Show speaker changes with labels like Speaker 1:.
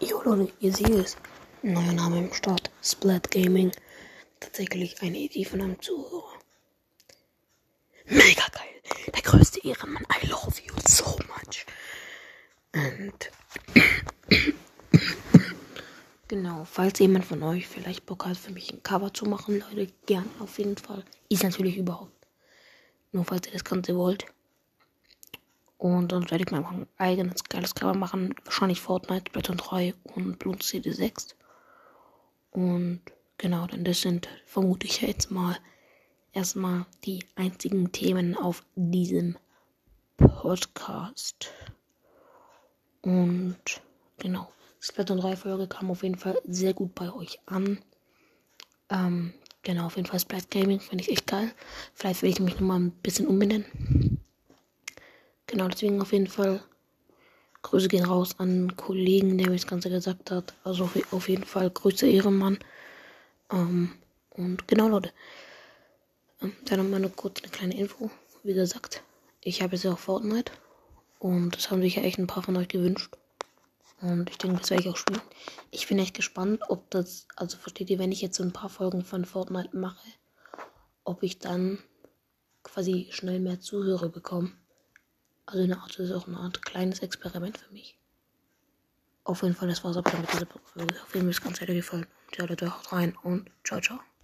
Speaker 1: Leute, ihr seht es. Neuer Name im Start. Splat Gaming. Tatsächlich eine Idee von einem Zuhörer. Mega geil. Der größte Ehrenmann. I love you so much. Und genau, falls jemand von euch vielleicht Bock hat, für mich ein Cover zu machen, Leute, gern auf jeden Fall. Ist natürlich überhaupt. Nur falls ihr das Ganze wollt. Und dann werde ich mal ein eigenes geiles Cover machen. Wahrscheinlich Fortnite, Splatoon 3 und Bloons CD 6. Und genau, denn das sind, vermute ich jetzt mal, erstmal die einzigen Themen auf diesem Podcast. Und genau, Splatoon 3 Folge kam auf jeden Fall sehr gut bei euch an. Ähm, genau, auf jeden Fall Splat Gaming finde ich echt geil. Vielleicht will ich mich nochmal ein bisschen umbenennen. Genau, deswegen auf jeden Fall Grüße gehen raus an Kollegen, der mir das Ganze gesagt hat. Also auf jeden Fall Grüße Ehrenmann. Ähm, und genau, Leute. Ähm, dann nochmal eine kurz eine kleine Info. Wie gesagt, ich habe jetzt ja auch Fortnite. Und das haben sich ja echt ein paar von euch gewünscht. Und ich denke, das werde ich auch spielen. Ich bin echt gespannt, ob das, also versteht ihr, wenn ich jetzt so ein paar Folgen von Fortnite mache, ob ich dann quasi schnell mehr Zuhörer bekomme. Also eine Art, das ist auch eine Art kleines Experiment für mich. Auf jeden Fall, das war's aber mit dieser Folge. Auf jeden Fall ist ganz sehr gefallen. Ja, Leute, haut rein und ciao, ciao.